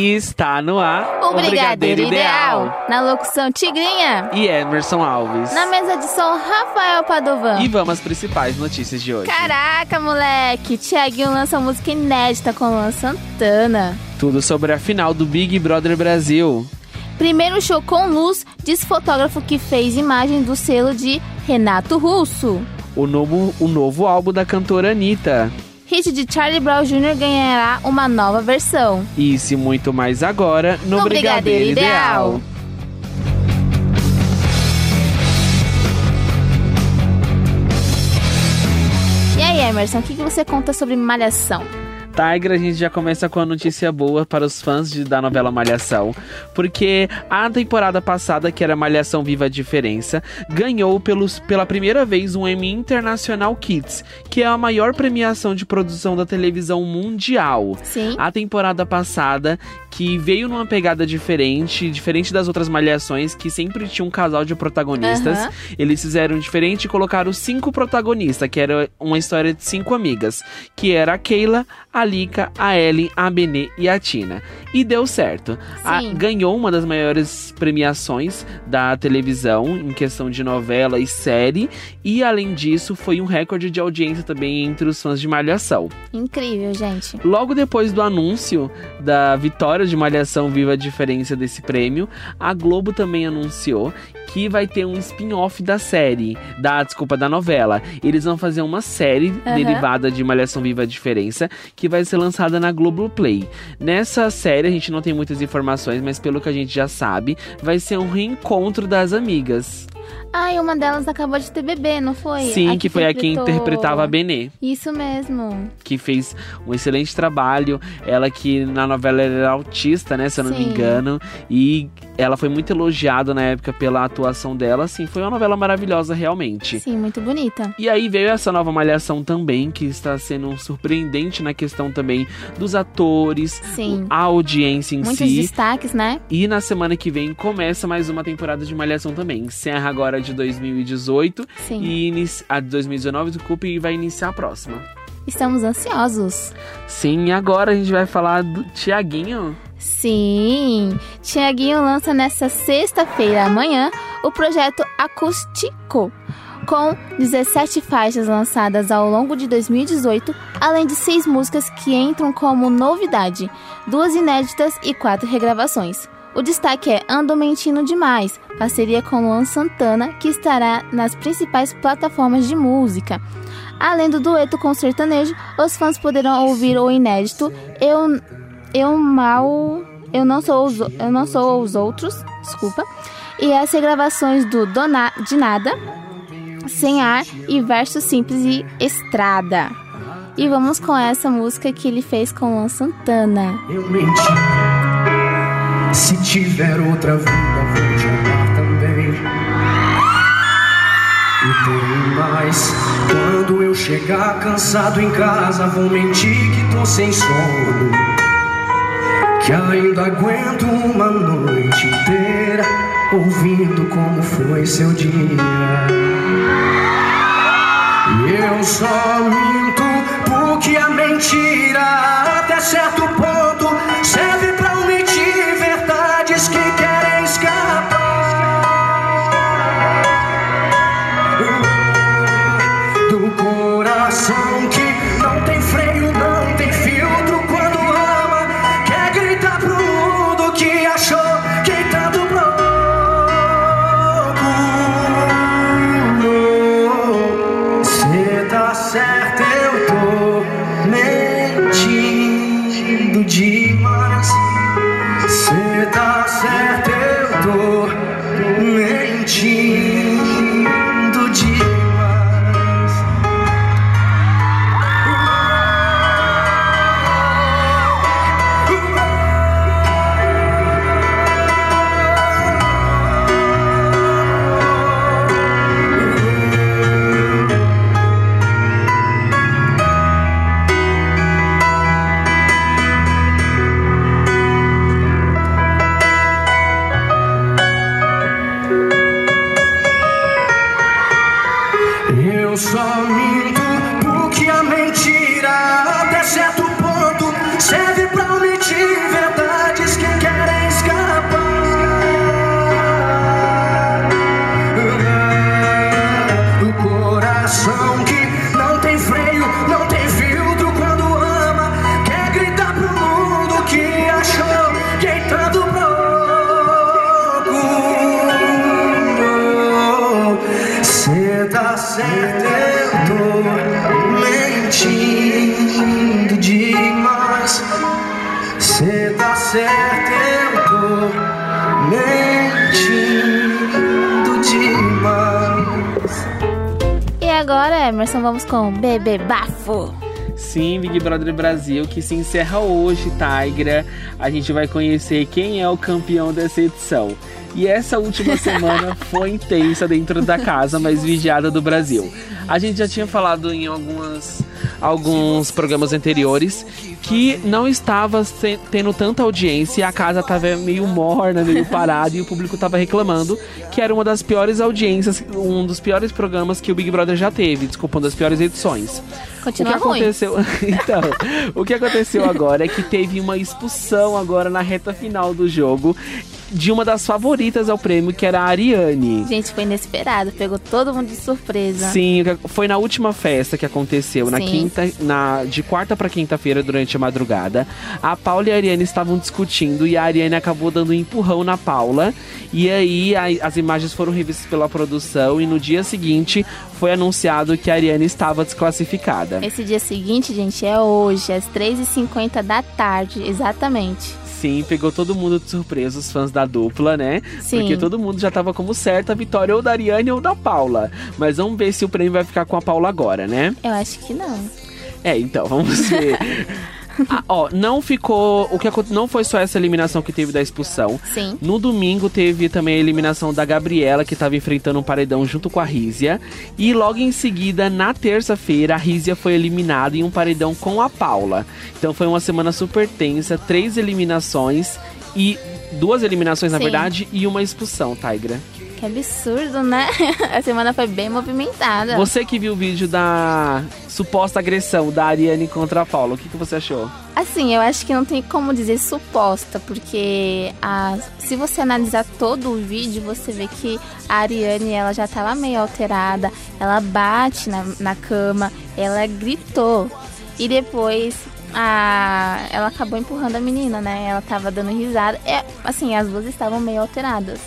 E está no ar O Brigadeiro Ideal. Na locução Tigrinha. e Emerson Alves. Na mesa de som Rafael Padovan. E vamos às principais notícias de hoje. Caraca, moleque! Tiaguinho lança música inédita com Luan Santana. Tudo sobre a final do Big Brother Brasil. Primeiro show com luz, diz fotógrafo que fez imagem do selo de Renato Russo. O novo, o novo álbum da cantora Anitta. Hit de Charlie Brown Jr. ganhará uma nova versão. Isso e muito mais agora no, No Brigadeiro, Brigadeiro Ideal. Ideal. E aí, Emerson, o que, que você conta sobre Malhação? Tiger, a gente já começa com a notícia boa para os fãs de, da novela Malhação, porque a temporada passada, que era Malhação Viva a Diferença, ganhou pelos, pela primeira vez um Emmy International Kids, que é a maior premiação de produção da televisão mundial. Sim. A temporada passada, que veio numa pegada diferente, diferente das outras malhações, que sempre tinha um casal de protagonistas. Eles fizeram diferente e colocaram cinco protagonistas, que era uma história de cinco amigas, que era a Keila, a Lika, a Ellen, a Benê e a Tina. E deu certo. A- ganhou uma das maiores premiações da televisão em questão de novela e série. E além disso, foi um recorde de audiência também entre os fãs de Malhação. Incrível, gente. Logo depois do anúncio da vitória de Malhação Viva a Diferença desse prêmio, a Globo também anunciou que vai ter um spin-off da série, da desculpa, da novela. Eles vão fazer uma série Aham. derivada de Malhação Viva a Diferença, que vai ser lançada na Globoplay. Nessa série a gente não tem muitas informações, mas pelo que a gente já sabe, vai ser um reencontro das amigas. Ah, e uma delas acabou de ter bebê, não foi? Sim, A que foi a que interpretou- interpretava a Benê. Isso mesmo. que fez um excelente trabalho. Ela que na novela era autista, né, se eu não me Sim. engano, e ela foi muito elogiada na época pela atuação dela, assim, foi uma novela maravilhosa realmente. Sim, muito bonita. E aí veio essa nova malhação também, que está sendo surpreendente na questão também dos atores, Sim. a audiência em Muitos si. destaques, né? E na semana que vem começa mais uma temporada de Malhação também. Encerra agora de 2018 Sim. e inicia, a de 2019, desculpa, e vai iniciar a próxima. Estamos ansiosos. Sim, e agora a gente vai falar do Tiaguinho. Sim. Tiaguinho lança nesta sexta-feira, amanhã, o projeto Acústico. Com 17 faixas lançadas ao longo de 2018, além de seis músicas que entram como novidade, duas inéditas e quatro regravações. O destaque é Ando Mentindo Demais, parceria com Luan Santana, que estará nas principais plataformas de música. Além do dueto com o sertanejo, os fãs poderão ouvir o inédito Eu, eu Mal. Eu não, sou os, eu não sou os outros, desculpa. E as regravações do Dona, de Nada, Sem Ar e Verso Simples e Estrada. E vamos com essa música que ele fez com Luan Santana. Eu menti. Se tiver outra vida, vou te amar também. E tem mais. Quando eu chegar cansado em casa, vou mentir que tô sem sono. Que ainda aguento uma noite inteira ouvindo como foi seu dia. E eu só minto porque a mentira, até certo ponto, serve certo, eu tô mentindo demais. Cê tá certo, eu tô mentindo demais. E agora, Emerson, vamos com Bebê Bafo. Sim, Big Brother Brasil, que se encerra hoje, Tigra. A gente vai conhecer quem é o campeão dessa edição. E essa última semana foi intensa dentro da casa mais vigiada do Brasil. A gente já tinha falado em algumas, alguns programas anteriores que não estava tendo tanta audiência, a casa estava meio morna, meio parada e o público estava reclamando que era uma das piores audiências, um dos piores programas que o Big Brother já teve, desculpa, uma das piores edições. Continua o que aconteceu? então, o que aconteceu agora é que teve uma expulsão agora na reta final do jogo de uma das favoritas ao prêmio, que era a Ariane. Gente, foi inesperado, pegou todo mundo de surpresa. Sim, foi na última festa que aconteceu, na Sim. quinta, na de quarta pra quinta-feira durante a madrugada. A Paula e a Ariane estavam discutindo e a Ariane acabou dando um empurrão na Paula. E aí a- as imagens foram revistas pela produção e no dia seguinte foi anunciado que a Ariane estava desclassificada. Esse dia seguinte, gente, é hoje, às 3h50 da tarde, exatamente. Sim, pegou todo mundo de surpresa, os fãs da dupla, né? Sim. Porque todo mundo já tava como certa a vitória ou da Ariane ou da Paula. Mas vamos ver se o prêmio vai ficar com a Paula agora, né? Eu acho que não. É, então, vamos ver. Ah, ó, não ficou. O que não foi só essa eliminação que teve da expulsão. Sim. No domingo teve também a eliminação da Gabriela, que estava enfrentando um paredão junto com a Rízia. E logo em seguida, na terça-feira, a Rízia foi eliminada em um paredão com a Paula. Então foi uma semana super tensa, três eliminações e. Duas eliminações, na Sim. verdade, e uma expulsão, Tigra. Que absurdo, né? A semana foi bem movimentada. Você que viu o vídeo da suposta agressão da Ariane contra a Paula, o que, que você achou? Assim, eu acho que não tem como dizer suposta, porque a, se você analisar todo o vídeo, você vê que a Ariane ela já tava meio alterada, ela bate na, na cama, ela gritou. E depois a, ela acabou empurrando a menina, né? Ela tava dando risada. É, assim, as duas estavam meio alteradas.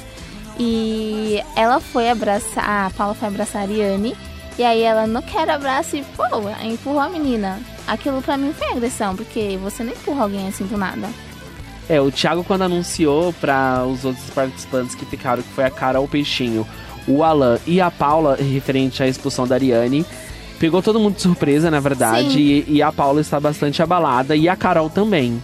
E ela foi abraçar, a Paula foi abraçar a Ariane. E aí ela não quer abraço e, pô, empurrou a menina. Aquilo pra mim foi agressão, porque você não empurra alguém assim do nada. É, o Thiago quando anunciou para os outros participantes que ficaram, que foi a Carol Peixinho, o Alan e a Paula, referente à expulsão da Ariane, pegou todo mundo de surpresa, na verdade, e, e a Paula está bastante abalada, e a Carol também.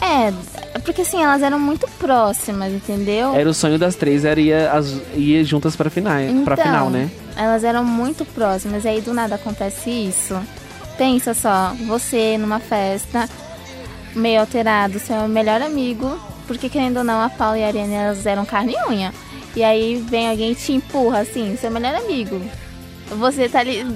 É, porque assim, elas eram muito próximas, entendeu? Era o sonho das três, era ir, as, ir juntas para final, pra Então, final, né? Elas eram muito próximas, e aí do nada acontece isso. Pensa só, você numa festa, meio alterado, seu melhor amigo, porque querendo ou não, a Paula e a Ariane elas eram carne e unha. E aí vem alguém e te empurra, assim, seu melhor amigo. Você tá ali.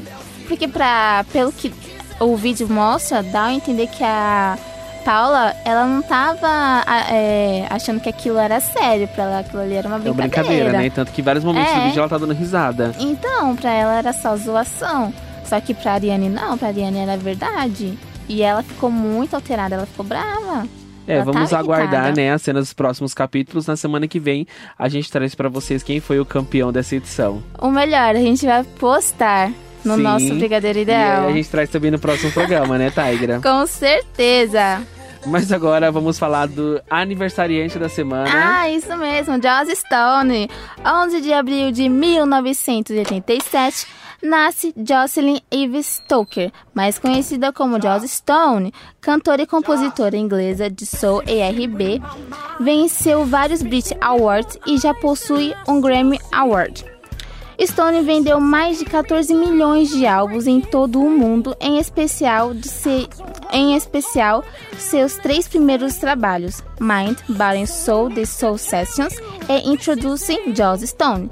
Porque pra. Pelo que o vídeo mostra, dá a entender que a Paula, ela não tava é, achando que aquilo era sério pra ela, aquilo ali era uma É uma brincadeira. brincadeira, né? Tanto que em vários momentos do É. vídeo ela tá dando risada. Então, pra ela era só zoação. Só que pra Ariane não, pra Ariane era verdade. E ela ficou muito alterada, ela ficou brava. É, Ela vamos tá aguardar, né, as cenas dos próximos capítulos. Na semana que vem, a gente traz pra vocês quem foi o campeão dessa edição. O melhor, a gente vai postar no Sim. nosso Brigadeiro E Ideal. aí a gente traz também no próximo programa, né, Tigra? Com certeza. Mas agora vamos falar do aniversariante da semana. Ah, isso mesmo, Joss Stone. 11 de abril de 1987, nasce Jocelyn Eve Stoker, mais conhecida como Joss Stone, cantora e compositora inglesa de soul e R&B. Venceu vários Brit Awards e já possui um Grammy Award. Stone vendeu mais de 14 milhões de álbuns em todo o mundo, em especial, de se- em especial seus três primeiros trabalhos, Mind, Body and Soul, The Soul Sessions e Introducing Joss Stone.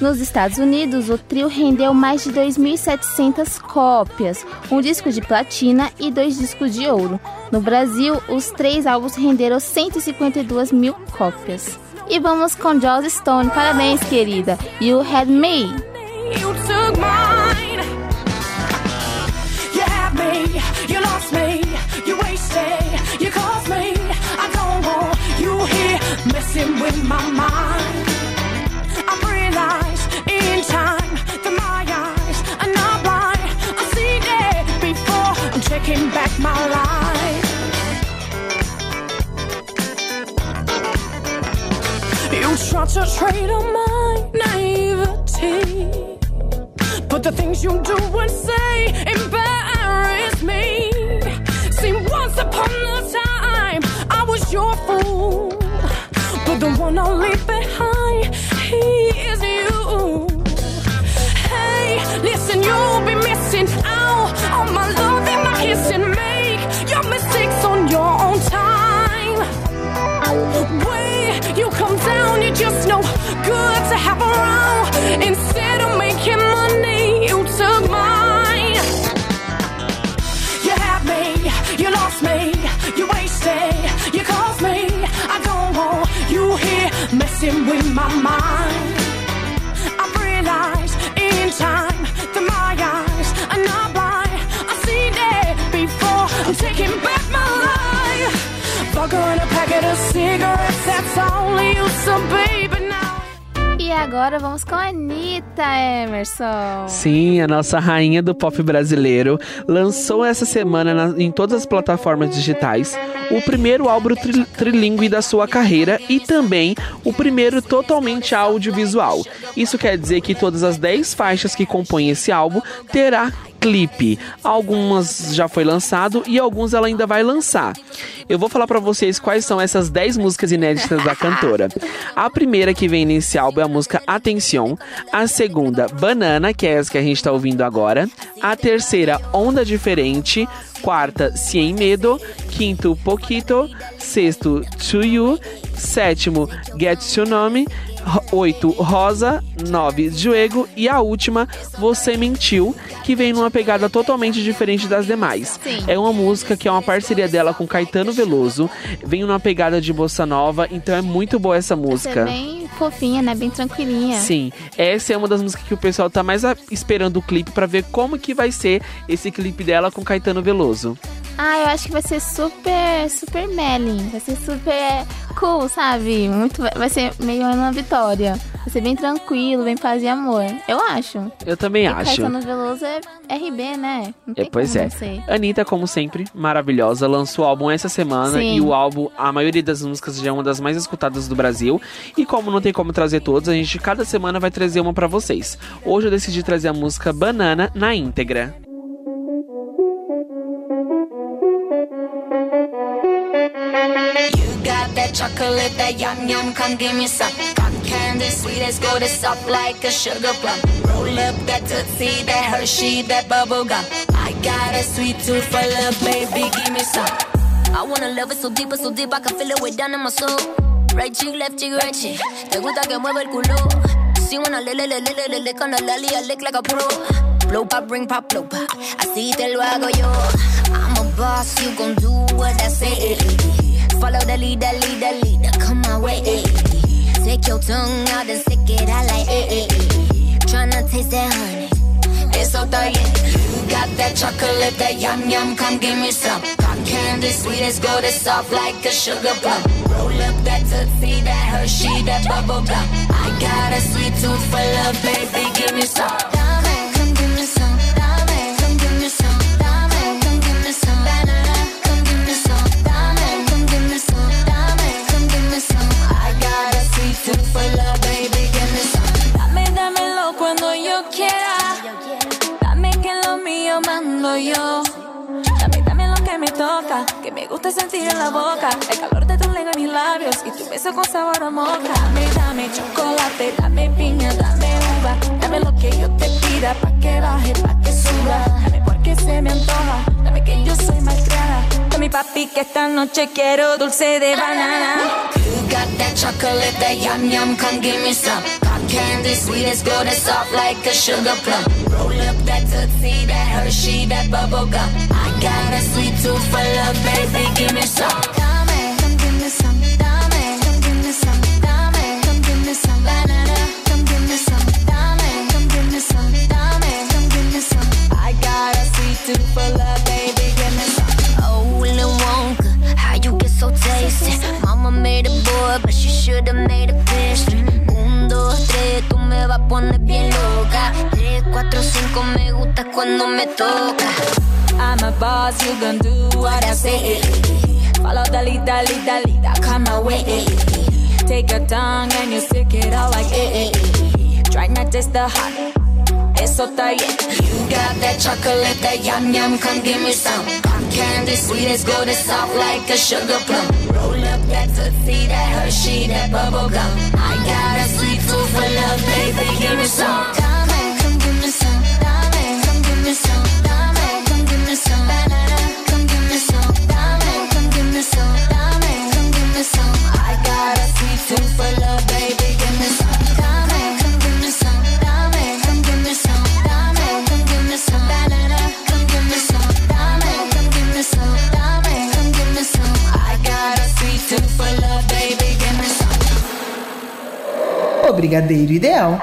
Nos Estados Unidos, o trio rendeu mais de 2.700 cópias, um disco de platina e dois discos de ouro. No Brasil, os três álbuns renderam 152 mil cópias. E vamos com Joss Stone. Parabéns, querida. You Had Me. You took mine. You had me, you lost me, you wasted, you caused me. I don't want you here messing with my mind. I've realized in time that my eyes are not blind. I've seen it before. I'm taking back my life. You tried to trade on my naivety. But the things you do and say embarrass me. See, once upon a time, I was your fool. But the one I'll leave behind, he is you. Hey, listen, you'll be missing out to have agora vamos com a Anitta Emerson. Sim, a nossa rainha do pop brasileiro lançou essa semana na- em todas as plataformas digitais o primeiro álbum tri trilingue da sua carreira e também o primeiro totalmente audiovisual. Isso quer dizer que todas as 10 faixas que compõem esse álbum terá clipe. Algumas já foi lançado e alguns ela ainda vai lançar. Eu vou falar pra vocês quais são essas 10 músicas inéditas da cantora. A primeira que vem nesse álbum é a música Atenção, a segunda Banana, que é essa que a gente tá ouvindo agora, a terceira Onda Diferente, quarta Sem Medo, quinto Poquito, sexto To You, sétimo Get Your Nome, ro- oito Rosa, nove Juego e a última Você Mentiu, que vem numa pegada totalmente diferente das demais. Sim. É uma música que é uma parceria dela com Caetano Veloso, vem numa pegada de bossa nova, então é muito boa essa Você é música. bem fofinha, né? Bem tranquilinha. Sim, essa é uma das músicas que o pessoal tá mais esperando o clipe pra ver como que vai ser esse clipe dela com Caetano Veloso. Ah, eu acho que vai ser super, super Melin. Vai ser super cool, sabe? Muito, vai ser meio uma vitória. Vai ser bem tranquilo, bem paz e amor. Eu acho. Eu também E acho. Caetano Veloso é RB, né? É, pois como é. Anitta, como sempre, maravilhosa, lançou o álbum essa semana Sim. e o álbum, a maioria das músicas já é uma das mais escutadas do Brasil. E como não tem como trazer todas, a gente cada semana vai trazer uma pra vocês. Hoje eu decidi trazer a música Banana na íntegra. That chocolate, that yum yum, come give me some. Cotton candy, sweet as gold, it's soft like a sugar plum. Roll up that tootsie, that Hershey, that bubble gum. I got a sweet tooth for love, baby, give me some. I wanna love it so deep, so deep, I can feel it way down in my soul. Right cheek, left cheek, right cheek. Te gusta que mueva el culo. See when I le le le le lick on the lolly, I lick like a pro. Blow pop, ring pop, blow pop. Así te lo hago yo. I'm a boss, you gon' do what I say. Follow the leader, leader, leader, come my way. Take your tongue out and stick it out like eh, eh, eh. Tryna taste that honey. It's so tight. You got that chocolate, that yum yum, come give me some. Cotton candy, sweet as gold, it's soft like a sugar plum. Roll up that tootsie, that Hershey, that bubble gum. I got a sweet tooth for love, baby, give me some. Mando yo. Dame lo que me toca, que me gusta sentir en la boca. El calor de tu lengua en mis labios y tu beso con sabor a moca. Dame, dame chocolate, dame piña, dame uva. Dame lo que yo te pida, pa' que baje, pa' que suba. Dame porque se me antoja, dame que yo soy malcriada. Dame papi que esta noche quiero dulce de banana. You got that chocolate, that yum yum, come give me some. Candy, sweet as gold, and soft like a sugar plum. Roll up that tootsie, that Hershey, that bubble gum. I got a sweet tooth for love, baby, give me some. Poner bien loca. Tres, cuatro, cinco, me gusta cuando me toca. I'm a boss, you gon' do what I say. Follow the lead, the lead, the lead, come my way. Take your tongue and you stick it out like eh, eh, eh. Try not taste the hot. Eso está bien. You got that chocolate, that yum yum, come give me some. Cotton candy, sweet as gold, it's soft like a sugar plum. Roll up that tootsie, that Hershey, that bubble gum. I got a sweet for love, baby, give me some. Come give me some. Dame, come give me some. Dame, come give me some. Come give me some. Dame, come give me some. Come give me some. I got a sweet tooth for love, Brigadeiro Ideal.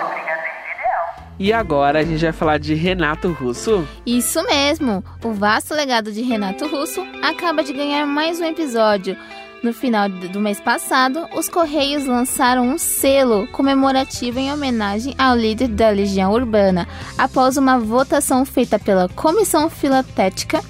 E agora a gente vai falar de Renato Russo. Isso mesmo! O vasto legado de Renato Russo acaba de ganhar mais um episódio. No final do mês passado, os Correios lançaram um selo comemorativo em homenagem ao líder da Legião Urbana, após uma votação feita pela Comissão Filatética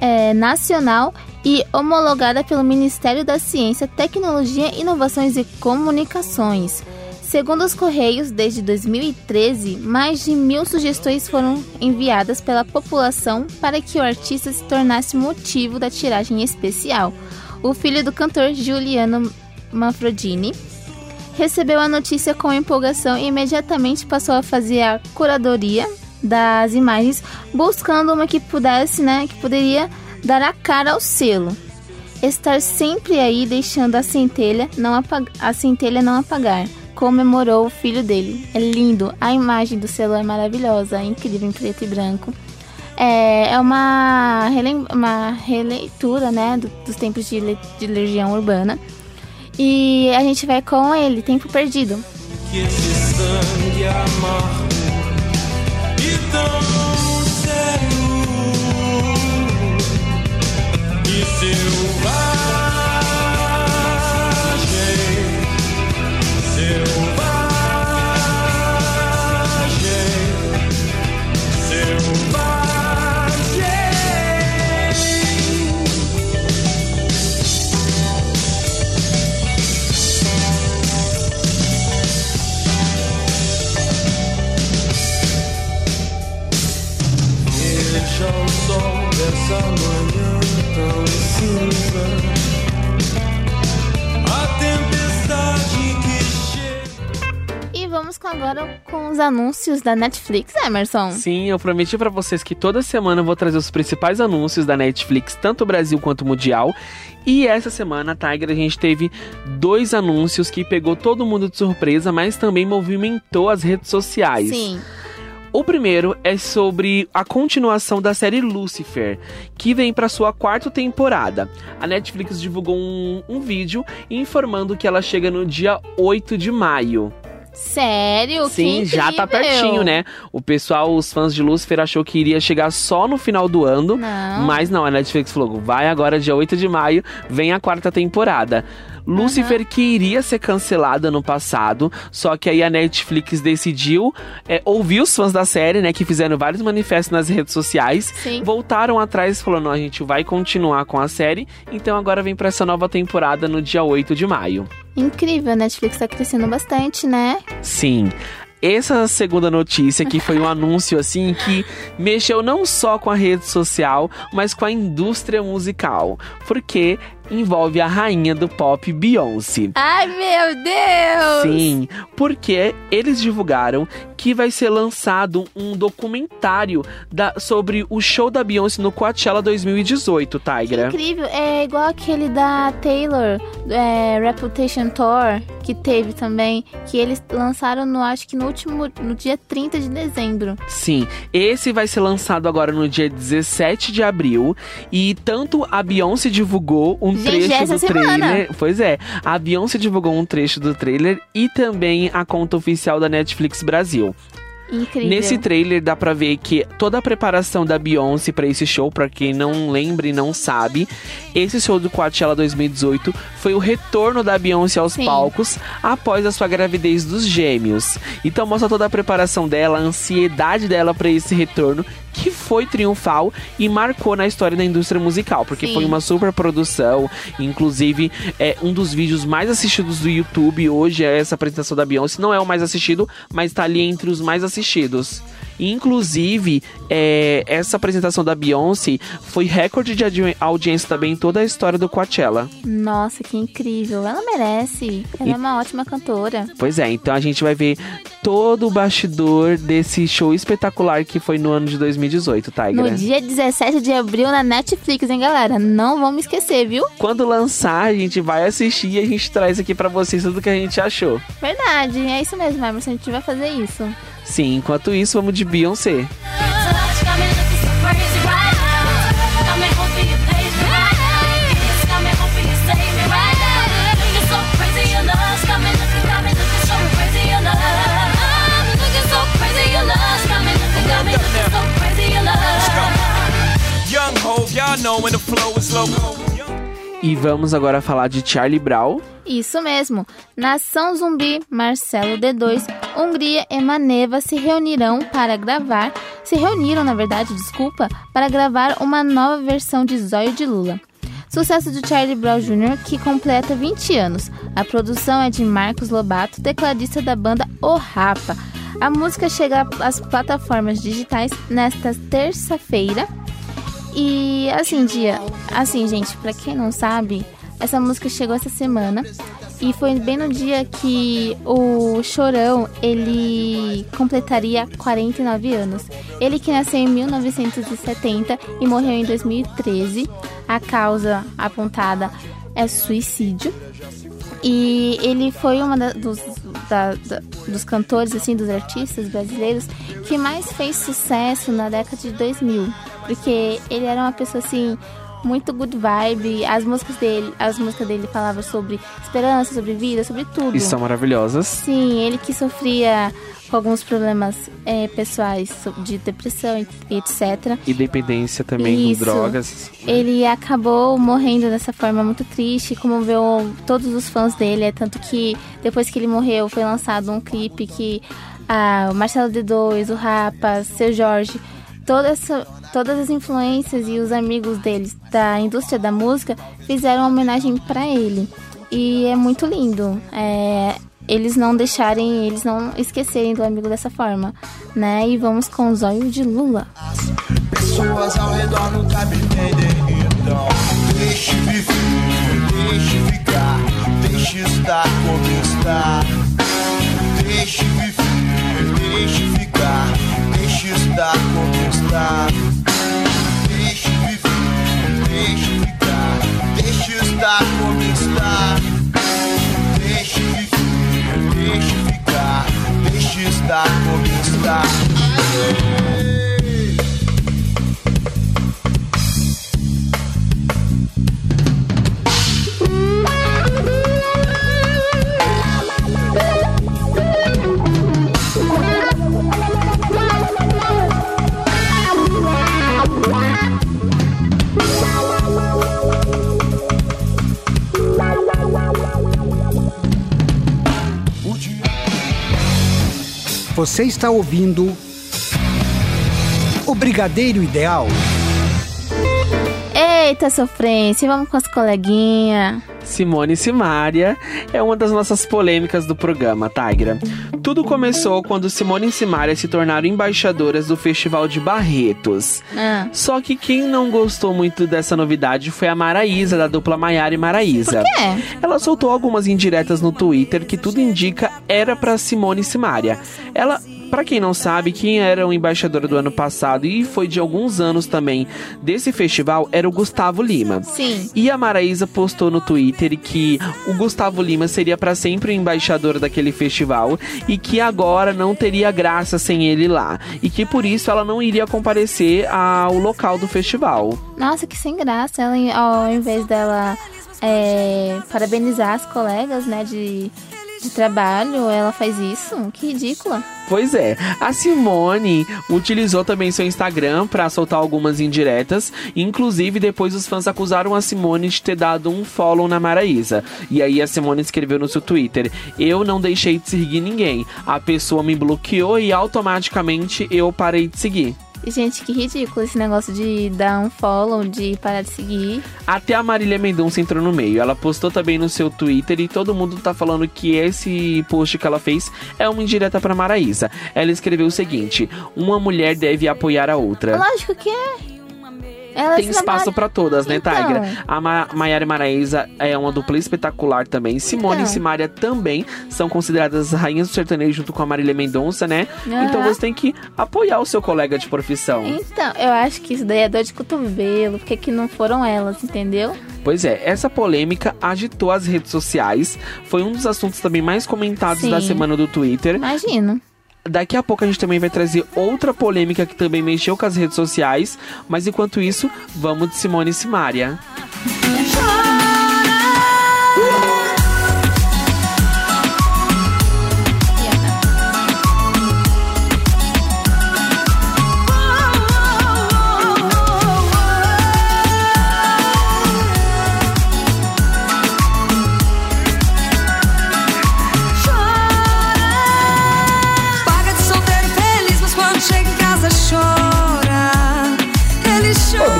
eh, Nacional e homologada pelo Ministério da Ciência, Tecnologia, Inovações e Comunicações. Segundo os Correios, desde 2013, mais de mil sugestões foram enviadas pela população para que o artista se tornasse motivo da tiragem especial. O filho do cantor Giuliano Manfrodini recebeu a notícia com empolgação e imediatamente passou a fazer a curadoria das imagens, buscando uma que pudesse, né, que poderia dar a cara ao selo. Estar sempre aí deixando a centelha não apag a centelha não apagar. Comemorou o filho dele. É lindo. A imagem do selo é maravilhosa, é incrível em preto e branco. É, é uma, relem- uma releitura, né, do- dos tempos de, le- de Legião Urbana. E a gente vai com ele, Tempo Perdido. que esse sangue vamos com agora com os anúncios da Netflix, Emerson. Sim, eu prometi pra vocês que toda semana eu vou trazer os principais anúncios da Netflix, tanto Brasil quanto mundial. E essa semana, Tiger, a gente teve dois anúncios que pegou todo mundo de surpresa, mas também movimentou as redes sociais. Sim. O primeiro é sobre a continuação da série Lucifer, que vem para sua quarta temporada. A Netflix divulgou um, um vídeo informando que ela chega no dia 8 de maio. Sério? Sim, já tá pertinho, né? O pessoal, os fãs de Lucifer, achou que iria chegar só no final do ano. Não. Mas não, a Netflix falou: vai agora, dia 8 de maio, vem a quarta temporada. Lucifer que iria ser cancelada no passado, só que aí a Netflix decidiu é, ouvir os fãs da série, né, que fizeram vários manifestos nas redes sociais, Sim. voltaram atrás falando, a gente vai continuar com a série, então agora vem pra essa nova temporada no dia 8 de maio. Incrível, a Netflix tá crescendo bastante, né? Sim. Essa segunda notícia que foi um anúncio assim que mexeu não só com a rede social, mas com a indústria musical, porque envolve a rainha do pop Beyoncé. Ai, meu Deus! Sim, porque eles divulgaram que vai ser lançado um documentário da- sobre o show da Beyoncé no Coachella 2018, Tigra. Incrível, é igual aquele da Taylor, é, Reputation Tour, que teve também, que eles lançaram no, acho que no último, no dia 30 de dezembro. Sim, esse vai ser lançado agora no dia 17 de abril e tanto a Beyoncé divulgou um Gente, trecho do semana. trailer. Pois é, a Beyoncé divulgou um trecho do trailer e também a conta oficial da Netflix Brasil. Incrível. Nesse trailer dá pra ver que toda a preparação da Beyoncé pra esse show, pra quem não lembra e não sabe, esse show do Coachella 2018 foi o retorno da Beyoncé aos Sim. palcos após a sua gravidez dos gêmeos. Então mostra toda a preparação dela, a ansiedade dela pra esse retorno, que foi triunfal e marcou na história da indústria musical, porque Sim. foi uma super produção, inclusive é um dos vídeos mais assistidos do YouTube hoje é essa apresentação da Beyoncé, não é o mais assistido, mas tá ali entre os mais assistidos. Inclusive, é, essa apresentação da Beyoncé foi recorde de audi- audiência também em toda a história do Coachella. Nossa, que incrível. Ela merece. Ela E- é uma ótima cantora. Pois é, então a gente vai ver todo o bastidor desse show espetacular que foi no ano de 2018, Tigra. No dia 17 de abril na Netflix, hein, galera? Não vamos esquecer, viu? Quando lançar, a gente vai assistir e a gente traz aqui pra vocês tudo que a gente achou. Verdade, é isso mesmo, Emerson. A gente vai fazer isso. Sim, enquanto isso, vamos de Beyoncé. E vamos agora falar de Charlie Brown. Isso mesmo. Nação Zumbi, Marcelo D2, Hungria e Maneva se reunirão para gravar, se reuniram, na verdade, desculpa, para gravar uma nova versão de Zóio de Lula. Sucesso de Charlie Brown Jr., que completa 20 anos. A produção é de Marcos Lobato, tecladista da banda O Rapa. A música chega às plataformas digitais nesta terça-feira. E assim, dia, assim, gente, pra quem não sabe, essa música chegou essa semana e foi bem no dia que o Chorão, ele completaria 49 anos. Ele que nasceu em 1970 e morreu em 2013. A causa apontada é suicídio. E ele foi da- dos, dos cantores, assim, dos artistas brasileiros que mais fez sucesso na década de 2000. Porque ele era uma pessoa, assim, muito good vibe. As músicas dele, as músicas dele falavam sobre esperança, sobre vida, sobre tudo. E são maravilhosas. Sim, ele que sofria com alguns problemas eh, pessoais so- de depressão e etc. E dependência também Isso. com drogas. Ele acabou morrendo dessa forma muito triste, comoveu todos os fãs dele. É tanto que depois que ele morreu foi lançado um clipe que ah, o Marcelo D2, o Rapa, seu Jorge, toda essa, todas as influências e os amigos deles da indústria da música fizeram uma homenagem para ele. E é muito lindo. É, eles não deixarem, eles não esquecerem do amigo dessa forma, né? E vamos com o zóio de Lula. Pessoas ao redor nunca me entendem, então deixe viver, deixe ficar, deixe estar como está. Deixe viver, deixe ficar, como está. Deixe viver, deixe ficar, deixe estar como está. Deixe viver, deixe ficar, deixe estar está. Aê! Você está ouvindo o Brigadeiro Ideal. Eita, sofrência, vamos com as coleguinhas. Simone Simaria é uma das nossas polêmicas do programa, Tigra. Tudo começou quando Simone e Simaria se tornaram embaixadoras do Festival de Barretos. Ah, Só que quem não gostou muito dessa novidade foi a Maraísa, da dupla Maiara e Maraísa. por quê? Ela soltou algumas indiretas no Twitter que tudo indica era pra Simone Simaria. Ela, pra quem não sabe, quem era o embaixador do ano passado e foi de alguns anos também desse festival era o Gustavo Lima. Sim. E a Maraísa postou no Twitter que o Gustavo Lima seria pra sempre o embaixador daquele festival e que agora não teria graça sem ele lá. E que por isso ela não iria comparecer ao local do festival. Nossa, que sem graça. Ela, ao invés dela é, parabenizar as colegas, né, de, de trabalho, ela faz isso. Que ridícula. Pois é, a Simone utilizou também seu Instagram pra soltar algumas indiretas, inclusive depois os fãs acusaram a Simone de ter dado um follow na Maraísa. E aí a Simone escreveu no seu Twitter: "Eu não deixei de seguir ninguém. A pessoa me bloqueou e automaticamente eu parei de seguir." Gente, que ridículo esse negócio de dar um follow, de parar de seguir. Até a Marília Mendonça entrou no meio. Ela postou também no seu Twitter e todo mundo tá falando que esse post que ela fez é uma indireta pra Maraísa. Ela escreveu o seguinte: "Uma mulher deve apoiar a outra." Lógico que é. Ela Tem espaço pra todas, né, Então. Tigra? A Ma Maiara Maraísa é uma dupla espetacular também. Simone Então. e Simaria também são consideradas rainhas do sertanejo junto com a Marília Mendonça, né? Aham. Então você tem que apoiar o seu colega de profissão. Então, eu acho que isso daí é dor de cotovelo, porque que não foram elas, entendeu? Pois é, essa polêmica agitou as redes sociais. Foi um dos assuntos também mais comentados da Sim. semana do Twitter. Imagino. Daqui a pouco a gente também vai trazer outra polêmica que também mexeu com as redes sociais. Mas enquanto isso, vamos de Simone e Simaria. Paga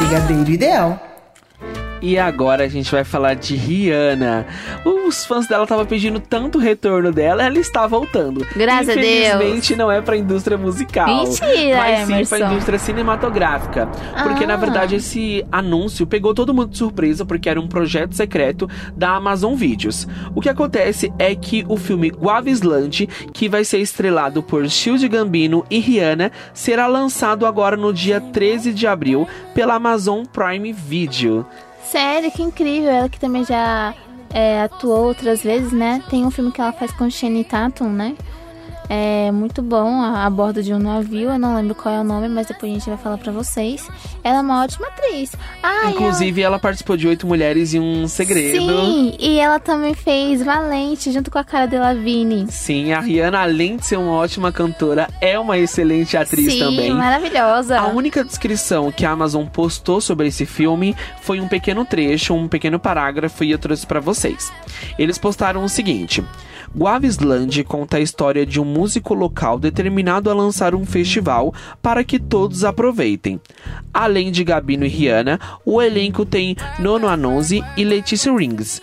Brigadeiro Ideal. E agora a gente vai falar de Rihanna. Os fãs dela estavam pedindo tanto retorno dela, ela está voltando. Graças a Deus. Infelizmente não é pra indústria musical. Mentira, mas sim Emerson. pra indústria cinematográfica. Porque na Ah. verdade esse anúncio pegou todo mundo de surpresa porque era um projeto secreto da Amazon Videos. O que acontece é que o filme Guavisland, que vai ser estrelado por Shield Gambino e Rihanna, será lançado agora no dia 13 de abril pela Amazon Prime Video. Sério, que incrível. Ela que também já é, atuou outras vezes, né? Tem um filme que ela faz com Shane Tatum, né? É muito bom, a, a bordo de um navio. Eu não lembro qual é o nome, mas depois a gente vai falar pra vocês. Ela é uma ótima atriz. Ah, Inclusive, ela participou de Oito Mulheres e um ela... Segredo. Sim, e ela também fez Valente junto com a cara de Lavigne. Sim, a Rihanna, além de ser uma ótima cantora, é uma excelente atriz Sim, também. maravilhosa. A única descrição que a Amazon postou sobre esse filme foi um pequeno trecho, um pequeno parágrafo e eu trouxe pra vocês. Eles postaram o seguinte: Guavisland conta a história de um músico local determinado a lançar um festival para que todos aproveitem. Além de Gabino e Rihanna, o elenco tem Nono Anonzi e Letícia Rings.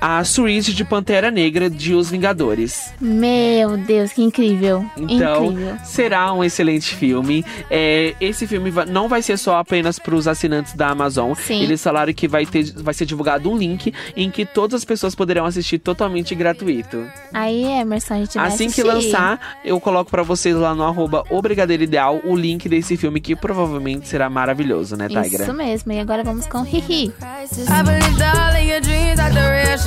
A Suíte de Pantera Negra de Os Vingadores. Meu Deus, que incrível. Então, incrível. será um excelente filme. É, esse filme não vai ser só apenas para os assinantes da Amazon. Sim. Eles falaram que vai, ter, vai ser divulgado um link em que todas as pessoas poderão assistir totalmente gratuito. Aí, Emerson, a gente vai Assim que assistir. lançar, eu coloco para vocês lá no arroba Ideal o link desse filme que provavelmente será maravilhoso, né, Tigra? Isso mesmo. E agora vamos com Hihi. I believed all of your dreams are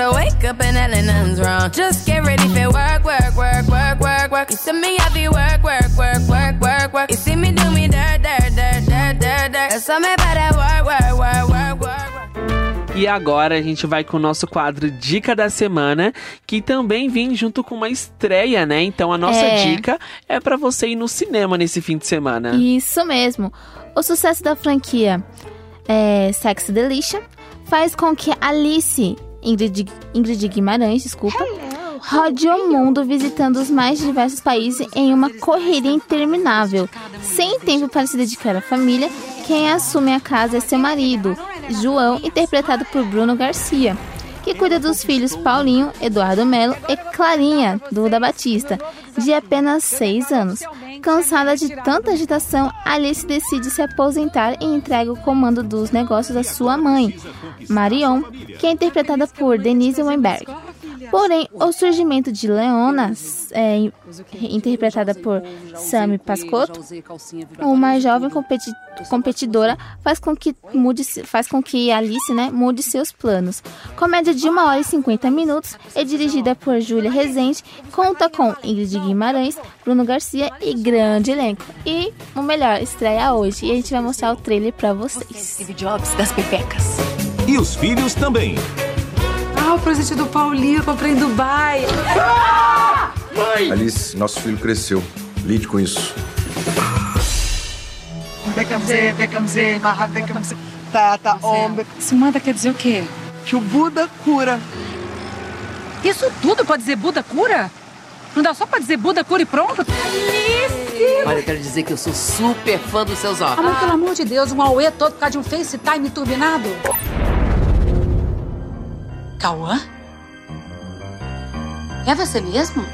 I wake up and hell nothing's wrong. Just get ready for work, work, work, work, work, work. You see me have to work, work, work, work, work, work. You see me do me dirt, dirt, dirt, dirt, dirt, dirt. That's something about that work, work, work, work, work, work. E agora a gente vai com o nosso quadro Dica da Semana, que também vem junto com uma estreia, né? Então a nossa É. dica é pra você ir no cinema nesse fim de semana. Isso mesmo. O sucesso da franquia é, Sex Delicia faz com que Alice, Ingrid, Ingrid Guimarães, desculpa, rode o mundo visitando os mais diversos países em uma correria interminável. Sem tempo para se dedicar à família, quem assume a casa é seu marido, João, interpretado por Bruno Garcia, que cuida dos filhos Paulinho, Eduardo Melo e Clarinha, Duda Batista, de apenas 6 anos. Cansada de tanta agitação, Alice decide se aposentar e entrega o comando dos negócios à sua mãe, Marion, que é interpretada por Denise Weinberg. Porém, o surgimento de Leona, é, in- interpretada por Sammy Pascotto, uma jovem competi- competidora, faz com que mude, faz com que Alice, né, mude seus planos. Comédia de 1 hora e 50 minutos, é dirigida por Júlia Rezende, conta com Ingrid Guimarães, Bruno Garcia e grande elenco. E o melhor, estreia hoje e a gente vai mostrar o trailer pra vocês. Steve Jobs das pepecas. E os filhos também. Ah, o presente do Paulinho eu comprei em Dubai. Alice, nosso filho cresceu. Lide com isso. Becamze, becamze, barra becamze. Tata, ombre. Sumanda quer dizer o quê? Que o Buda cura. Isso tudo pode dizer Buda cura? Não dá só pra dizer Buda cura e pronto? Alice! Olha, eu quero dizer que eu sou super fã dos seus Ah, óculos. mas pelo amor de Deus, um auê todo por causa de um FaceTime turbinado? Cauã? É você mesmo?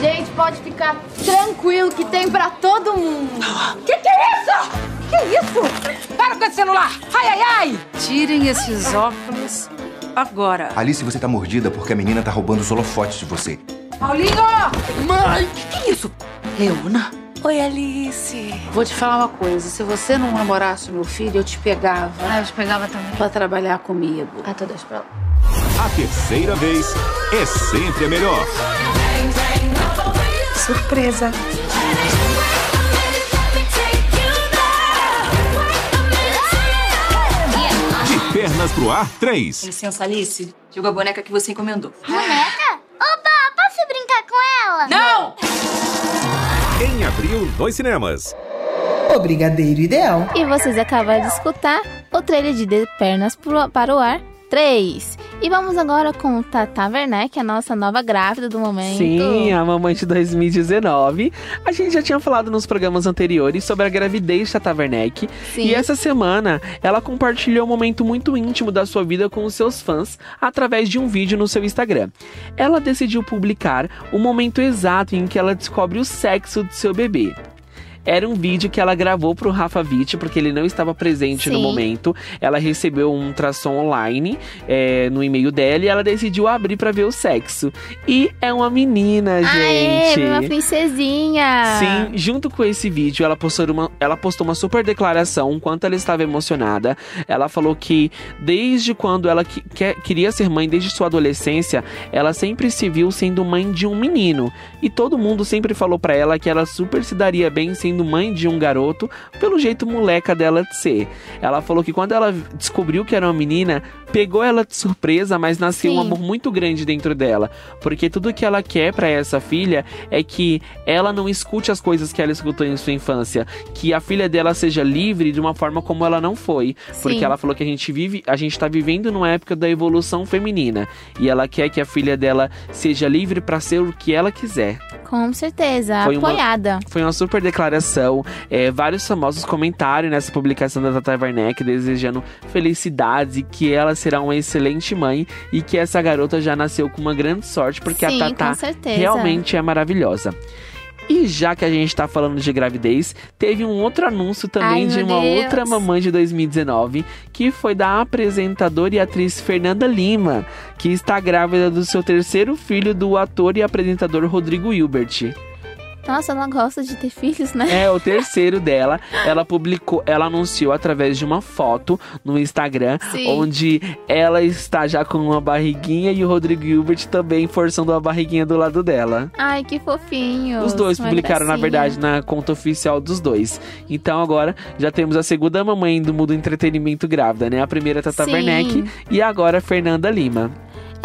Gente, pode ficar tranquilo que tem pra todo mundo. Que que é isso? Que isso? Para com esse celular! Ai, ai, ai! Tirem esses óculos agora. Alice, você tá mordida porque a menina tá roubando os holofotes de você. Paulinho! Mãe! Que que é isso? Leona? Oi, Alice. Vou te falar uma coisa. Se você não namorasse meu filho, eu te pegava. Ah, eu te pegava também. Pra trabalhar comigo. Ah, tô deixa pra lá. A terceira vez é sempre a melhor. Surpresa. Pernas pro ar, três. Licença, Alice. Digo a boneca que você encomendou. Boneca? Opa, posso brincar com ela? Não! Em abril, nos cinemas. O Brigadeiro Ideal. E vocês acabaram de escutar o trailer de De Pernas pro- para o Ar 3. E vamos agora com Tata Werneck, a nossa nova grávida do momento. Sim, a mamãe de 2019. A gente já tinha falado nos programas anteriores sobre a gravidez de Tata Werneck. Sim. E essa semana ela compartilhou um momento muito íntimo da sua vida com os seus fãs através de um vídeo no seu Instagram. Ela decidiu publicar o momento exato em que ela descobre o sexo do seu bebê. Era um vídeo que ela gravou pro Rafa Witt, porque ele não estava presente no Sim. momento. Ela recebeu um ultrassom online é, no e-mail dela e ela decidiu abrir pra ver o sexo. E é uma menina, Aê, gente. uma princesinha! Sim, junto com esse vídeo, ela postou, uma, ela postou uma super declaração, o quanto ela estava emocionada. Ela falou que desde quando ela que- quer- queria ser mãe, desde sua adolescência, ela sempre se viu sendo mãe de um menino. E todo mundo sempre falou pra ela que ela super se daria bem sendo mãe de um garoto, pelo jeito moleca dela de ser. Ela falou que quando ela descobriu que era uma menina, pegou ela de surpresa, mas nasceu um Sim. amor muito grande dentro dela. Porque tudo que ela quer pra essa filha é que ela não escute as coisas que ela escutou em sua infância, que a filha dela seja livre de uma forma como ela não foi, porque Sim. ela falou que a gente vive, a gente tá vivendo numa época da evolução feminina e ela quer que a filha dela seja livre pra ser o que ela quiser. Com certeza, Foi uma- apoiada. Foi uma super declaração. É, vários famosos comentaram nessa publicação da Tata Werneck desejando felicidades e que ela será uma excelente mãe e que essa garota já nasceu com uma grande sorte porque Sim, a Tata realmente é maravilhosa. E já que a gente tá falando de gravidez, teve um outro anúncio também Ai, de uma Deus. outra mamãe de 2019, que foi da apresentadora e atriz Fernanda Lima, que está grávida do seu terceiro filho do ator e apresentador Rodrigo Hilbert. Nossa, ela gosta de ter filhos, né? É, o terceiro dela. Ela publicou, ela anunciou através de uma foto no Instagram, Sim. onde ela está já com uma barriguinha e o Rodrigo Hilbert também forçando a barriguinha do lado dela. Ai, que fofinho. Os dois publicaram, na verdade, na conta oficial dos dois. Então agora já temos a segunda mamãe do mundo entretenimento grávida, né? A primeira Tata Sim. Werneck e agora a Fernanda Lima.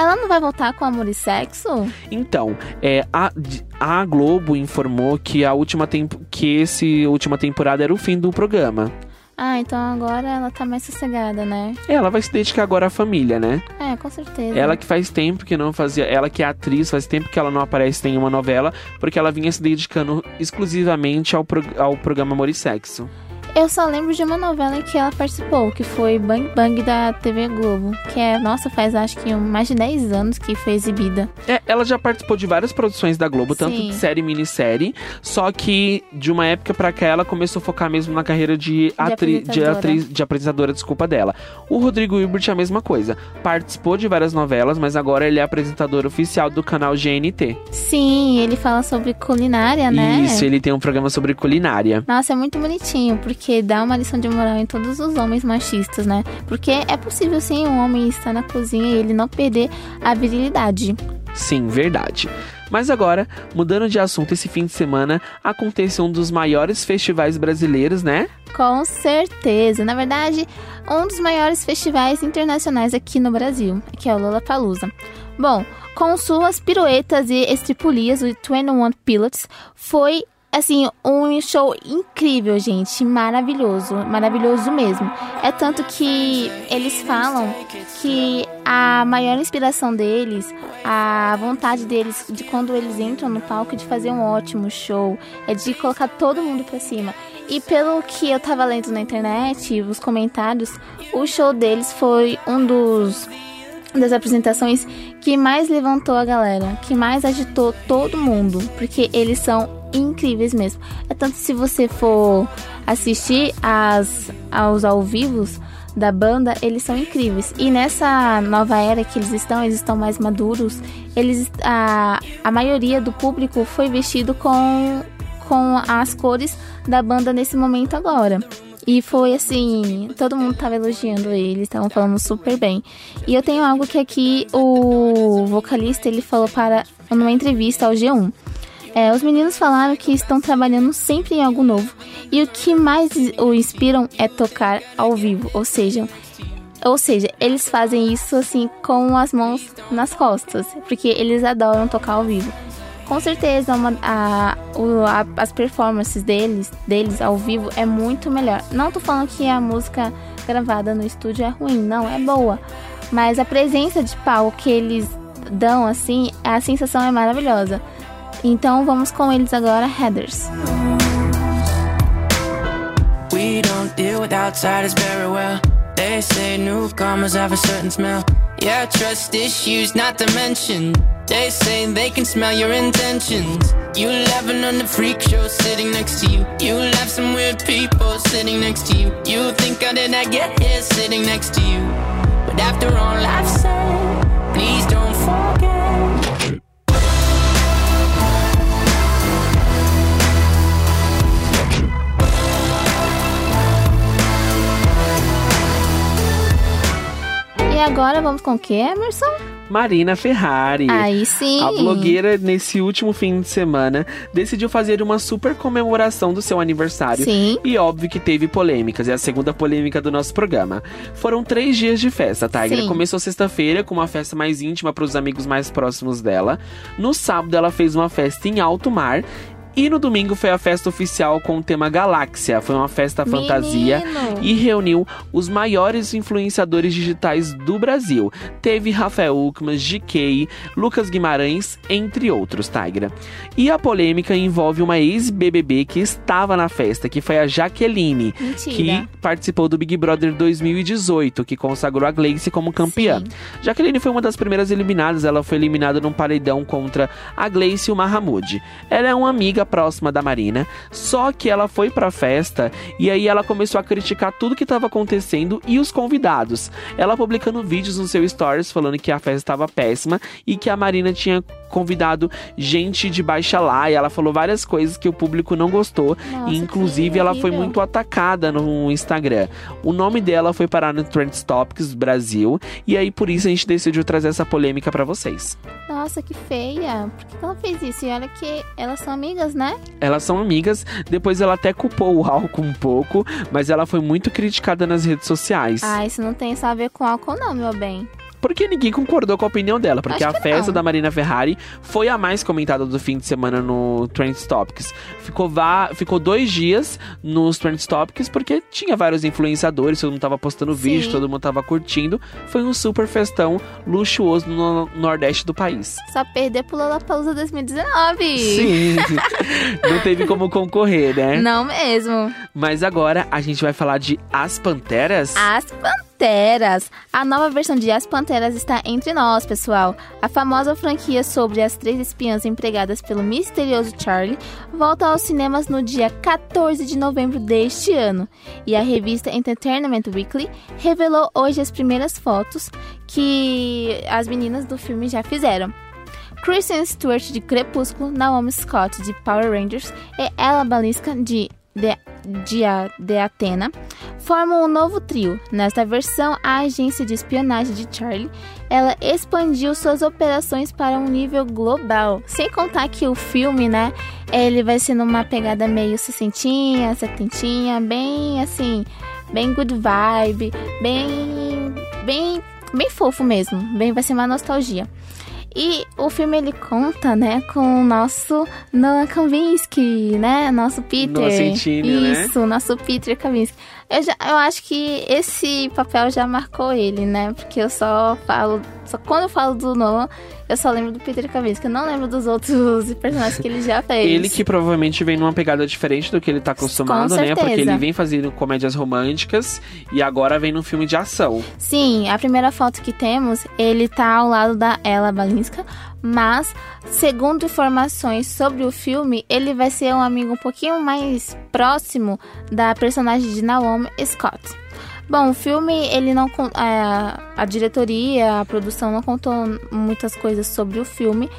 Ela não vai voltar com Amor e Sexo? Então, é, a, a Globo informou que a última tempo, que esse última temporada era o fim do programa. Ah, então agora ela tá mais sossegada, né? Ela vai se dedicar agora à família, né? É, com certeza. Ela que faz tempo que não fazia. Ela que é atriz, faz tempo que ela não aparece em uma novela, porque ela vinha se dedicando exclusivamente ao, pro- ao programa Amor e Sexo. Eu só lembro de uma novela em que ela participou, que foi Bang Bang da TV Globo. Que é, nossa, faz acho que mais de 10 anos que foi exibida. É, ela já participou de várias produções da Globo, tanto Sim. de série e minissérie, só que de uma época pra cá ela começou a focar mesmo na carreira de, atri de, apresentadora. atriz, de apresentadora, desculpa dela. O Rodrigo Hilbert é a mesma coisa. Participou de várias novelas, mas agora ele é apresentador oficial do canal GNT. Sim, ele fala sobre culinária, né? Isso, ele tem um programa sobre culinária. Nossa, é muito bonitinho, porque dá uma lição de moral em todos os homens machistas, né? Porque é possível sim um homem estar na cozinha e ele não perder a virilidade. Sim, verdade. Mas agora, mudando de assunto, esse fim de semana aconteceu um dos maiores festivais brasileiros, né? Com certeza. Na verdade, um dos maiores festivais internacionais aqui no Brasil, que é o Lollapalooza. Bom, com suas piruetas e estripulias, o 21 Pilots foi assim um show incrível, gente, maravilhoso, maravilhoso mesmo. É tanto que eles falam que a maior inspiração deles, a vontade deles de quando eles entram no palco de fazer um ótimo show, é de colocar todo mundo pra cima. E pelo que eu tava lendo na internet, os comentários, o show deles foi um dos das apresentações que mais levantou a galera, que mais agitou todo mundo, porque eles são incríveis mesmo. É tanto se você for assistir as aos ao vivos da banda, eles são incríveis. E nessa nova era que eles estão, eles estão mais maduros. Eles a, a maioria do público foi vestido com com as cores da banda nesse momento agora. E foi assim, todo mundo tava elogiando eles, estavam falando super bem. E eu tenho algo que aqui o vocalista ele falou para numa entrevista ao G1. É, os meninos falaram que estão trabalhando sempre em algo novo e o que mais o inspiram é tocar ao vivo, ou seja, ou seja, eles fazem isso assim com as mãos nas costas, porque eles adoram tocar ao vivo. Com certeza, uma, a, a- as performances deles, deles ao vivo é muito melhor. Não tô falando que a música gravada no estúdio é ruim, não, é boa. Mas a presença de palco que eles dão, assim, a sensação é maravilhosa. Então vamos com eles agora, Headers. We don't deal with outsiders very well. They say newcomers have a certain smell. Yeah, trust issues not to mention. They say they can smell your intentions. You laughing on the freak show sitting next to you. You have some weird people sitting next to you. You think I did I get here sitting next to you? But after all I've said, please don't forget. E agora vamos com o que, Emerson? Marina Ferrari. Aí sim. A blogueira, nesse último fim de semana, decidiu fazer uma super comemoração do seu aniversário. Sim. E óbvio que teve polêmicas. É a segunda polêmica do nosso programa. Foram três dias de festa, Tiger. Sim. Começou sexta-feira com uma festa mais íntima para os amigos mais próximos dela. No sábado, ela fez uma festa em alto mar. E no domingo foi a festa oficial com o tema Galáxia. Foi uma festa fantasia Menino. e reuniu os maiores influenciadores digitais do Brasil. Teve Rafael Uckman, GK, Lucas Guimarães, entre outros, Tigra. E a polêmica envolve uma ex-BBB que estava na festa, que foi a Jaqueline, Mentira. que participou do Big Brother 2018, que consagrou a Gleice como campeã. Jaqueline foi uma das primeiras eliminadas, ela foi eliminada num paredão contra a Gleice e o Mahamud. Ela é uma amiga próxima da Marina, só que ela foi pra festa e aí ela começou a criticar tudo que estava acontecendo e os convidados. Ela publicando vídeos no seu stories falando que a festa estava péssima e que a Marina tinha convidado gente de baixa lá e ela falou várias coisas que o público não gostou. Nossa, e, inclusive, ela foi muito atacada no Instagram. O nome dela foi parar no Trends Topics Brasil e aí por isso a gente decidiu trazer essa polêmica pra vocês. Nossa, que feia. Por que ela fez isso? E olha que elas são amigas, né? Elas são amigas, depois ela até culpou o álcool um pouco, mas ela foi muito criticada nas redes sociais. Ah, isso não tem só a ver com álcool, não, meu bem. Porque ninguém concordou com a opinião dela. Porque Acho a festa não. da Marina Ferrari foi a mais comentada do fim de semana no Trends Topics. Ficou, va- ficou dois dias nos Trends Topics porque tinha vários influenciadores, todo mundo tava postando vídeo, Sim. todo mundo tava curtindo. Foi um super luxuoso no nordeste do país. Só perder pro Lollapalooza 2019. Sim, não teve como concorrer, né? Não mesmo. Mas agora a gente vai falar de As Panteras. As Panteras. A nova versão de As Panteras está entre nós, pessoal. A famosa franquia sobre as três espiãs empregadas pelo misterioso Charlie volta aos cinemas no dia 14 de novembro deste ano. E a revista Entertainment Weekly revelou hoje as primeiras fotos que as meninas do filme já fizeram. Kristen Stewart de Crepúsculo, Naomi Scott de Power Rangers e Ella Balinska de de, de, de Atena formam um novo trio. Nesta versão, a agência de espionagem de Charlie ela expandiu suas operações para um nível global. Sem contar que o filme, né, ele vai ser numa pegada meio sessentinha, setentinha, bem assim, bem good vibe, bem, bem, bem fofo mesmo. Bem, vai ser uma nostalgia. E o filme ele conta, né, com o nosso Noah Kavinsky, né, nosso Peter. Nocentinho, né? Isso, nosso Peter Kavinsky. Eu, já, eu acho que esse papel já marcou ele, né, porque eu só falo, só quando eu falo do Noah, eu só lembro do Peter Kavinsky. Eu não lembro dos outros personagens que ele já fez. Ele que provavelmente vem numa pegada diferente do que ele tá acostumado, né? Porque ele vem fazendo comédias românticas e agora vem num filme de ação. Sim, a primeira foto que temos, ele tá ao lado da Ella Balinska, mas, segundo informações sobre o filme, ele vai ser um amigo um pouquinho mais próximo da personagem de Naomi Scott. Bom, o filme, ele não a, a diretoria, a produção não contou muitas coisas sobre o filme,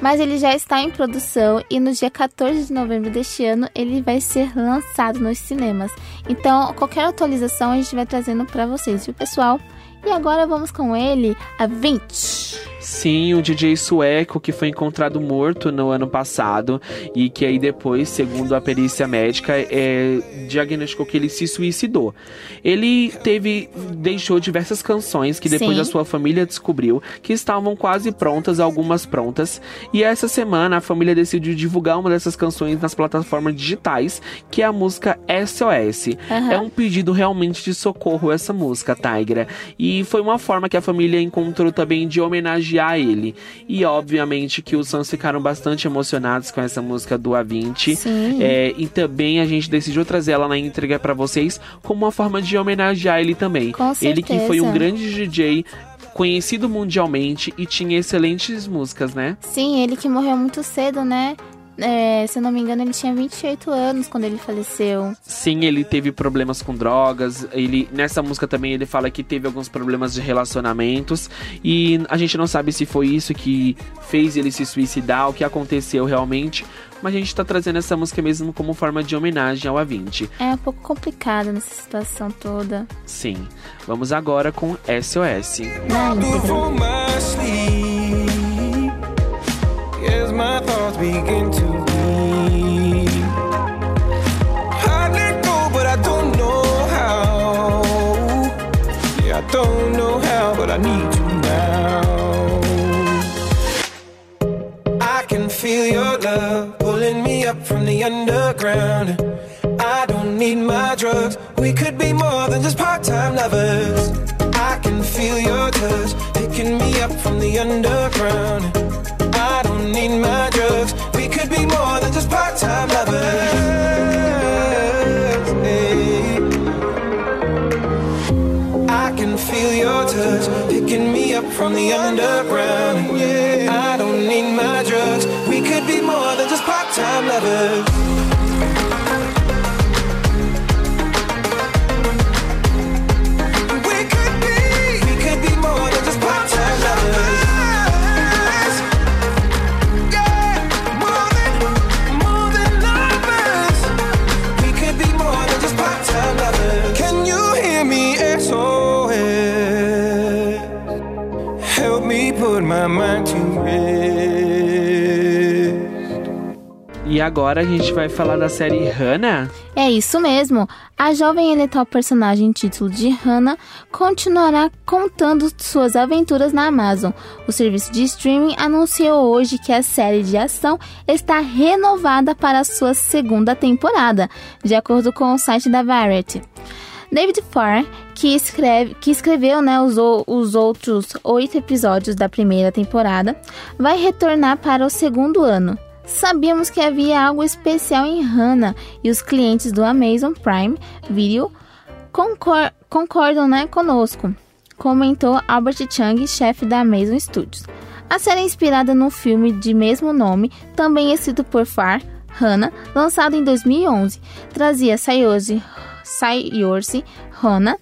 mas ele já está em produção e no dia 14 de novembro deste ano ele vai ser lançado nos cinemas. Então, qualquer atualização a gente vai trazendo para vocês, viu, pessoal? E agora vamos com ele, a 20. Sim, o DJ sueco que foi encontrado morto no ano passado e que aí depois, segundo a perícia médica, é, diagnosticou que ele se suicidou. Ele teve, deixou diversas canções que depois Sim. a sua família descobriu que estavam quase prontas, algumas prontas. E essa semana a família decidiu divulgar uma dessas canções nas plataformas digitais, que é a música SOS. Aham. É um pedido realmente de socorro essa música, Tigra. E foi uma forma que a família encontrou também de homenagear ele. E obviamente que os fãs ficaram bastante emocionados com essa música do A20. Sim. É, e também a gente decidiu trazer ela na entrega pra vocês como uma forma de homenagear ele também. Com ele que foi um certeza. grande DJ conhecido mundialmente e tinha excelentes músicas, né? Sim, ele que morreu muito cedo, né? É, se eu não me engano, ele tinha 28 anos quando ele faleceu. Sim, ele teve problemas com drogas. Ele nessa música também ele fala que teve alguns problemas de relacionamentos e a gente não sabe se foi isso que fez ele se suicidar, o que aconteceu realmente. Mas a gente tá trazendo essa música mesmo como forma de homenagem ao A20. É um pouco complicado nessa situação toda. Sim. Vamos agora com SOS. Na íntegra. Up from the underground. I don't need my drugs. We could be more than just part-time lovers. I can feel your touch picking me up from the underground. I don't need my drugs. We could be more than just part-time lovers. Hey. I can feel your touch picking me up from the underground. Yeah, I don't need my drugs time lovers E agora a gente vai falar da série Hannah. É isso mesmo. A jovem e letal personagem título de Hannah continuará contando suas aventuras na Amazon. O serviço de streaming anunciou hoje que a série de ação está renovada para sua segunda temporada, de acordo com o site da Variety. David Farr, que, escreve, que escreveu né, os, os outros oito episódios da primeira temporada, vai retornar para o segundo ano. Sabíamos que havia algo especial em Hannah e os clientes do Amazon Prime Video concor concordam né, conosco, comentou Albert Chung, chefe da Amazon Studios. A série é inspirada no filme de mesmo nome, também escrito por Farr, Hannah, lançado em 2011. Trazia Sayoshi, Sayoshi Hannah,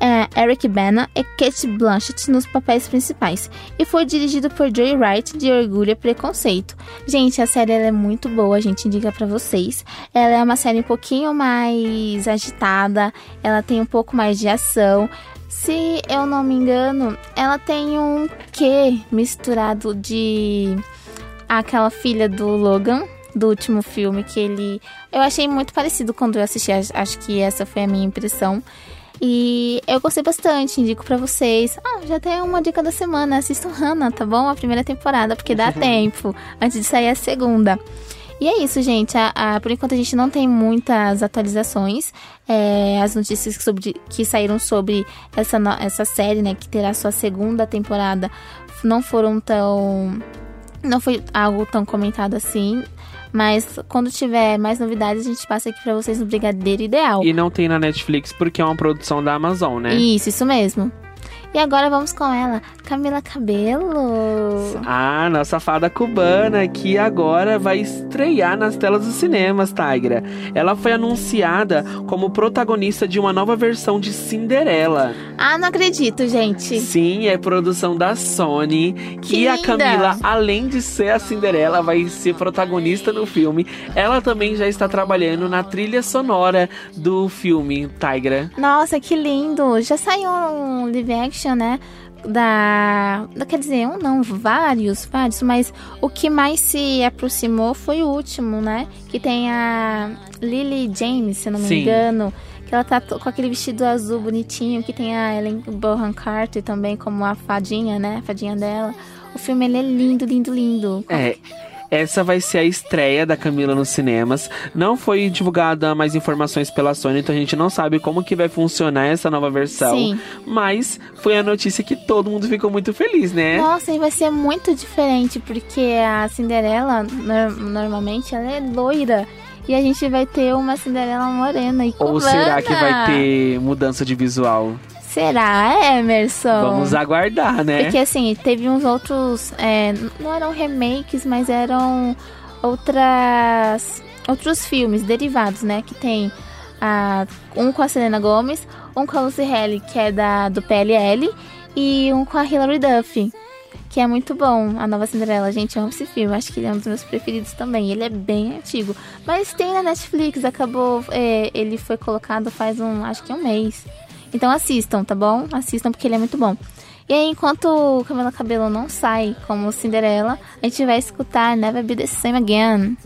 é, Eric Bana e Kate Blanchett nos papéis principais e foi dirigido por Joy Wright de Orgulho e Preconceito. Gente, a série é muito boa, a gente indica para vocês. Ela é uma série um pouquinho mais agitada, ela tem um pouco mais de ação. Se eu não me engano, ela tem um quê misturado de aquela filha do Logan, do último filme que ele. Eu achei muito parecido quando eu assisti, acho que essa foi a minha impressão. E eu gostei bastante, indico para vocês. Ah, já tem uma dica da semana, assistam Hannah, tá bom? A primeira temporada, porque dá tempo antes de sair a segunda. E é isso, gente. A, a, por enquanto a gente não tem muitas atualizações. É, as notícias sobre, que saíram sobre essa, essa série, né, que terá sua segunda temporada, não foram tão. Não foi algo tão comentado assim. Mas quando tiver mais novidades, a gente passa aqui pra vocês no Brigadeiro Ideal. E não tem na Netflix porque é uma produção da Amazon, né? Isso, isso mesmo. E agora vamos com ela, Camila Cabelo. Ah, nossa fada cubana, que agora vai estrear nas telas dos cinemas, Tigra. Ela foi anunciada como protagonista de uma nova versão de Cinderela. Ah, não acredito, gente. Sim, é produção da Sony. Que e a. Camila, além de ser a Cinderela, vai ser protagonista no filme. Ela também já está trabalhando na trilha sonora do filme, Tigra. Nossa, que lindo. Já saiu um live action, né? Da, da. Quer dizer, um não, vários, vários, mas o que mais se aproximou foi o último, né? Que tem a Lily James, se não me Sim. engano. Que ela tá com aquele vestido azul bonitinho, que tem a Ellen Bonham Carter também como a fadinha, né? A fadinha dela. O filme ele é lindo, lindo, lindo. É. Essa vai ser a estreia da Camila nos cinemas. Não foi divulgada mais informações pela Sony, então a gente não sabe como que vai funcionar essa nova versão. Sim. Mas foi a notícia que todo mundo ficou muito feliz, né? Nossa, e vai ser muito diferente, porque a Cinderela, nor- normalmente, ela é loira. E a gente vai ter uma Cinderela morena e Ou cubana. será que vai ter mudança de visual? Será, Emerson? Vamos aguardar, né? Porque assim, teve uns outros. é, não eram remakes, mas eram outras. Outros filmes derivados, né? Que tem a, um com a Selena Gomez, um com a Lucy Haley, que é da, do PLL, e um com a Hilary Duff. Que é muito bom, a nova Cinderela. Gente, eu amo esse filme. Acho que ele é um dos meus preferidos também. Ele é bem antigo. Mas tem na Netflix, acabou. é, ele foi colocado faz um. Acho que um mês. Então assistam, tá bom? Assistam porque ele é muito bom. E aí, enquanto o Camila Cabelo não sai como Cinderela, a gente vai escutar Never Be the Same Again.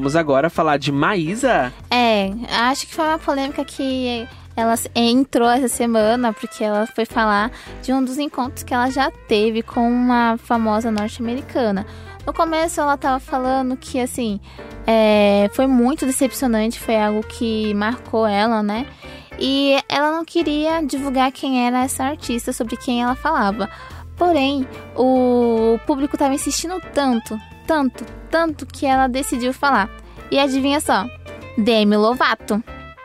Vamos agora falar de Maísa. É, acho que foi uma polêmica que ela entrou essa semana porque ela foi falar de um dos encontros que ela já teve com uma famosa norte-americana. No começo ela tava falando que assim é, foi muito decepcionante, foi algo que marcou ela, né? E ela não queria divulgar quem era essa artista, sobre quem ela falava. Porém, o público tava insistindo tanto, tanto, tanto que ela decidiu falar. E adivinha só? Demi Lovato.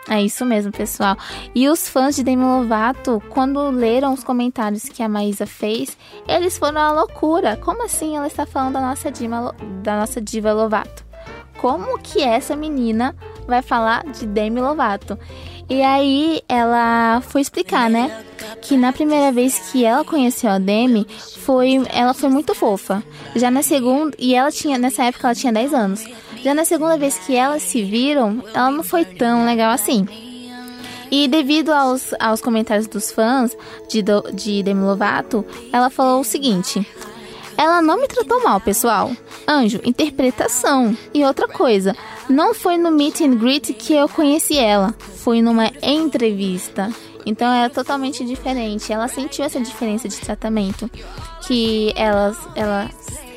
É isso mesmo, pessoal. E os fãs de Demi Lovato, quando leram os comentários que a Maísa fez, eles foram à loucura. Como assim ela está falando da nossa diva, da nossa diva Lovato? Como que essa menina vai falar de Demi Lovato? E aí ela foi explicar, né? Que na primeira vez que ela conheceu a Demi, foi, ela foi muito fofa. Já na segunda, e ela tinha, nessa época ela tinha 10 anos. Já na segunda vez que elas se viram, ela não foi tão legal assim. E devido aos, aos comentários dos fãs de, do, de Demi Lovato, ela falou o seguinte: Ela não me tratou mal, pessoal. Anjo, interpretação. E outra coisa, não foi no meet and greet que eu conheci ela, foi numa entrevista. Então é totalmente diferente. Ela sentiu essa diferença de tratamento que elas, elas,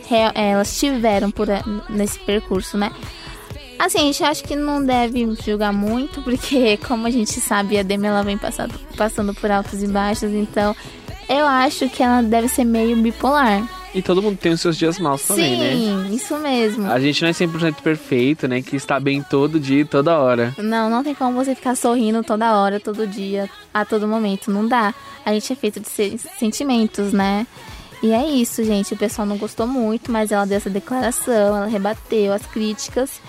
re- elas tiveram por, a- nesse percurso, né? Assim, a gente acha que não deve julgar muito, porque como a gente sabe, a Demi ela vem passando, passando por altos e baixos, então eu acho que ela deve ser meio bipolar. E todo mundo tem os seus dias maus também, né? Sim, isso mesmo. A gente não é 100% perfeito, né? Que está bem todo dia e toda hora. Não, não tem como você ficar sorrindo toda hora, todo dia, a todo momento. Não dá. A gente é feito de se- sentimentos, né? E é isso, gente. O pessoal não gostou muito, mas ela deu essa declaração, ela rebateu as críticas.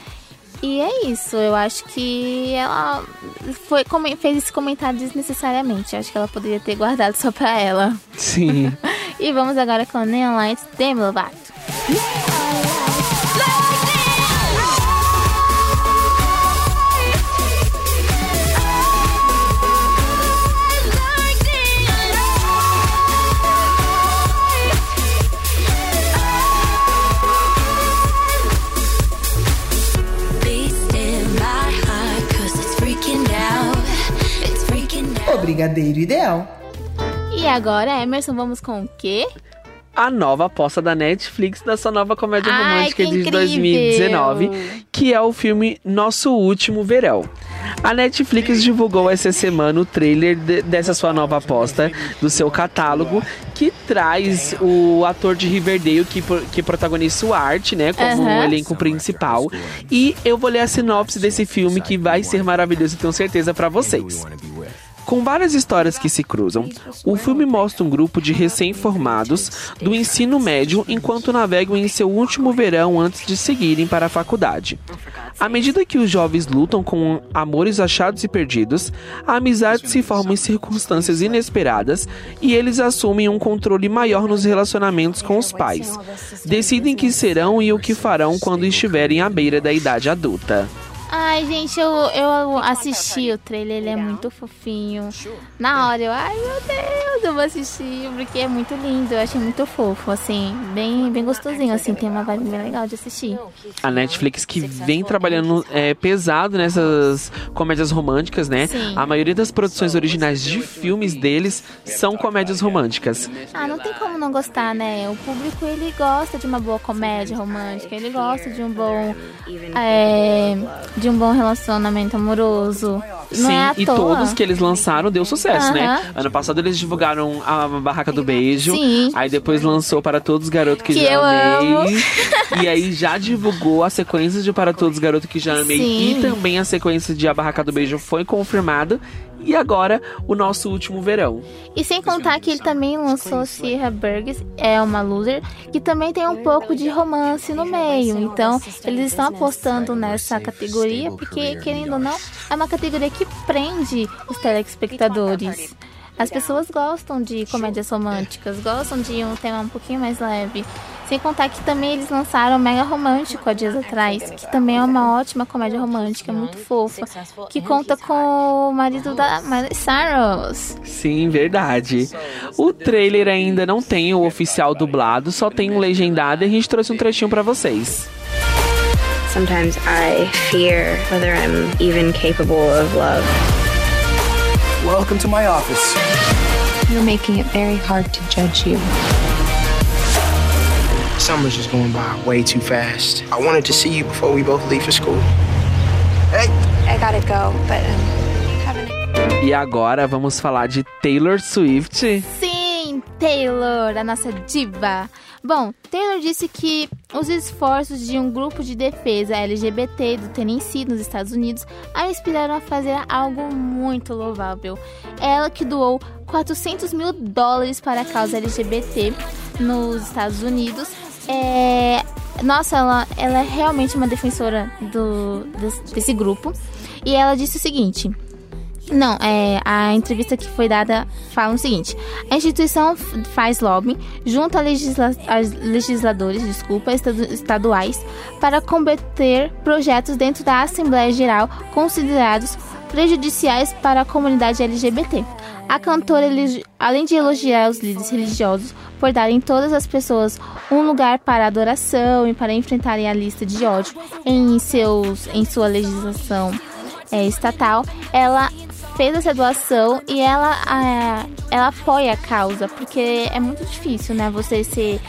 E é isso. Eu acho que ela foi, fez esse comentário desnecessariamente. Eu acho que ela poderia ter guardado só pra ela. Sim. E vamos agora com Neon Lights Demi Lovato. Beast Brigadeiro Ideal. E agora, Emerson, vamos com o quê? A nova aposta da Netflix da sua nova comédia Ai, romântica de incrível! 2019, que é o filme Nosso Último Verão. A Netflix divulgou essa semana o trailer de- dessa sua nova aposta do seu catálogo, que traz o ator de Riverdale que, que protagoniza o Art, né, como Aham. o elenco principal. E eu vou ler a sinopse desse filme que vai ser maravilhoso, tenho certeza para vocês. Com várias histórias que se cruzam, o filme mostra um grupo de recém-formados do ensino médio enquanto navegam em seu último verão antes de seguirem para a faculdade. À medida que os jovens lutam com amores achados e perdidos, a amizade se forma em circunstâncias inesperadas e eles assumem um controle maior nos relacionamentos com os pais. Decidem que serão e o que farão quando estiverem à beira da idade adulta. Ai, gente, eu, eu assisti o trailer, ele é muito fofinho. Na hora eu, ai meu Deus, eu vou assistir, porque é muito lindo, eu achei muito fofo, assim, bem, bem gostosinho, assim, tem uma vibe bem legal de assistir. a Netflix que vem trabalhando é, pesado nessas comédias românticas, né? Sim. A maioria das produções originais de filmes deles são comédias românticas. Ah, não tem como não gostar, né? O público, ele gosta de uma boa comédia romântica, ele gosta de um bom, é, de um bom relacionamento amoroso. Não Sim, é à e toa. todos que eles lançaram deu sucesso, né? Aham. Ano passado eles divulgaram a Barraca do Beijo. Sim. Aí depois lançou Para Todos os Garotos que, Que Já eu Amei. amo. E aí já divulgou a sequência de Para Todos os Garotos que Já Amei. Sim. E também a sequência de A Barraca do Beijo foi confirmada. E agora, o nosso último verão. E sem contar que ele também lançou Sierra Burgess, é uma loser, que também tem um pouco de romance no meio. Então, eles estão apostando nessa categoria, porque, querendo ou não, é uma categoria que prende os telespectadores. As pessoas gostam de comédias românticas, gostam de um tema um pouquinho mais leve. Sem contar que também eles lançaram Mega Romântico há dias atrás, que também é uma ótima comédia romântica, muito fofa, que conta com o marido da Miley Cyrus. Sim, verdade. O trailer ainda não tem o oficial dublado, só tem um legendado e a gente trouxe um trechinho pra vocês. Sometimes I fear whether I'm even capable of love. Welcome to my office. You're making it very hard to judge you. Summer's just going by way too fast. I wanted to see you before we both leave for school. Hey! I gotta go, but um, E agora vamos falar de Taylor Swift. Sim, Taylor, a nossa diva. Bom, Taylor disse que os esforços de um grupo de defesa LGBT do Tennessee, nos Estados Unidos, a inspiraram a fazer algo muito louvável. Ela que doou 400 mil dólares para a causa LGBT nos Estados Unidos. É... Nossa, ela, ela é realmente uma defensora do, desse, desse grupo. E ela disse o seguinte. Não, é, a entrevista que foi dada fala o seguinte: a instituição faz lobby junto a, legisla legisladores desculpa, estadu- estaduais para combater projetos dentro da Assembleia Geral considerados prejudiciais para a comunidade LGBT. A cantora, além de elogiar os líderes religiosos por darem todas as pessoas um lugar para adoração e para enfrentarem a lista de ódio em, seus, em sua legislação é, estatal, ela fez essa doação e ela, ela apoia a causa, porque é muito difícil, né? Você ser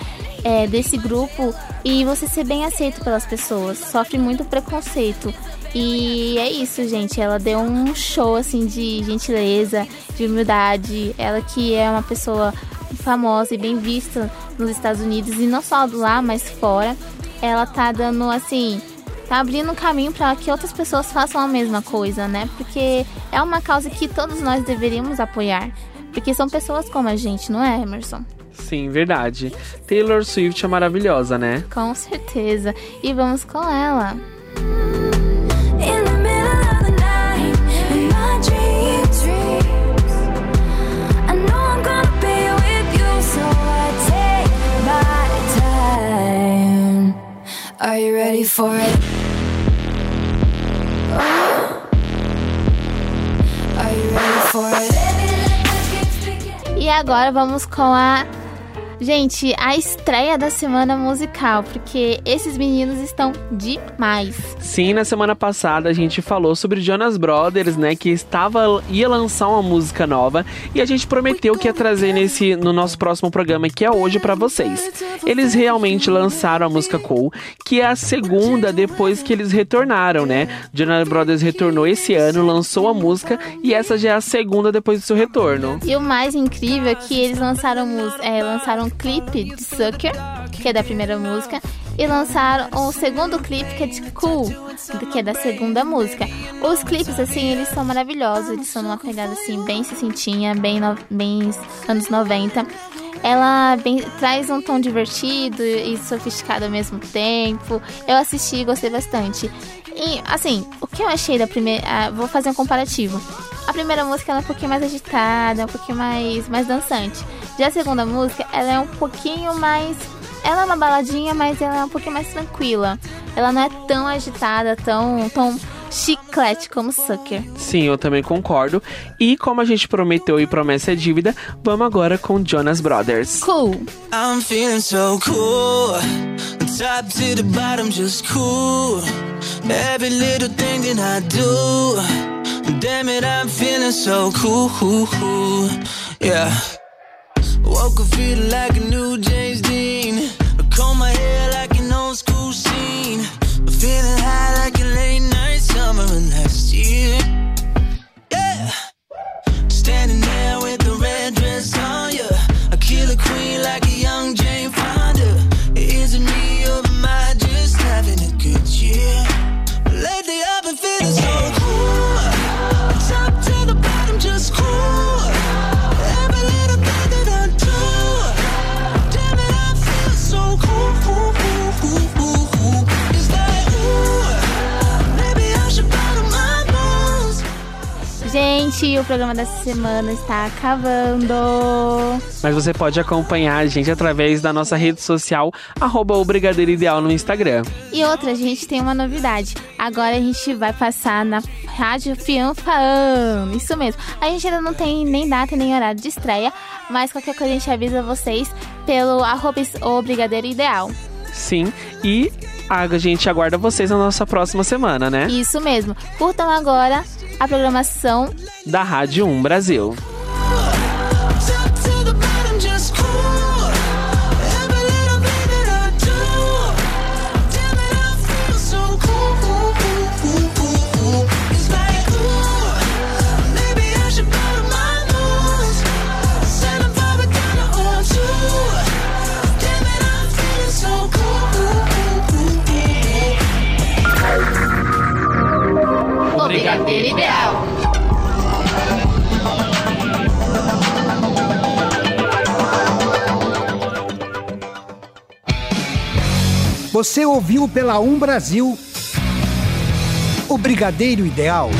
é, desse grupo e você ser bem aceito pelas pessoas. Sofre muito preconceito. E é isso, gente. Ela deu um show assim de gentileza, de humildade. Ela que é uma pessoa famosa e bem vista nos Estados Unidos e não só lá, mas fora. Ela tá dando assim, tá abrindo um caminho para que outras pessoas façam a mesma coisa, né? Porque é uma causa que todos nós deveríamos apoiar. Porque são pessoas como a gente, não é, Emerson? Sim, verdade. Taylor Swift é maravilhosa, né? Com certeza. E vamos com ela. In the middle of the agora vamos com a. Gente, a estreia da semana musical, porque esses meninos estão demais. Sim, na semana passada a gente falou sobre Jonas Brothers, né, que estava ia lançar uma música nova e a gente prometeu que ia trazer nesse no nosso próximo programa que é hoje pra vocês. Eles realmente lançaram a música Cool, que é a segunda depois que eles retornaram, né? Jonas Brothers retornou esse ano, lançou a música e essa já é a segunda depois do seu retorno. E o mais incrível é que eles lançaram, é, lançaram clipe de Sucker, que é da primeira música, e lançaram o segundo clipe que é de Cool, que é da segunda música. Os clipes, assim, eles são maravilhosos, eles são uma pegada assim, bem cicintinha, bem, no- bem anos 90. Ela bem- traz um tom divertido e sofisticado ao mesmo tempo. Eu assisti e gostei bastante. E, assim, o que eu achei da primeira. ah, vou fazer um comparativo. A primeira música ela é um pouquinho mais agitada, um pouquinho mais, mais dançante. Já a segunda música, ela é um pouquinho mais. Ela é uma baladinha, mas ela é um pouquinho mais tranquila. Ela não é tão agitada, tão, tão chiclete como Sucker. Sim, eu também concordo. E como a gente prometeu e promessa é dívida, vamos agora com Jonas Brothers. Cool. I'm feeling so cool. Top to the bottom, just cool. Every little thing that I do. Damn it, I'm feeling so cool. Yeah. Woke up feeling like a new James Dean. I comb my hair programa dessa semana está acabando. Mas você pode acompanhar a gente através da nossa rede social, arroba o Brigadeiro Ideal no Instagram. E outra, a gente tem uma novidade. Agora a gente vai passar na Rádio Fianfaan. Isso mesmo. A gente ainda não tem nem data nem horário de estreia, mas qualquer coisa a gente avisa vocês pelo arroba o Brigadeiro Ideal. Sim, e a gente aguarda vocês na nossa próxima semana, né? Isso mesmo. Curtam agora a programação Da Rádio 1 Brasil. Você ouviu pela Um Brasil o Brigadeiro Ideal.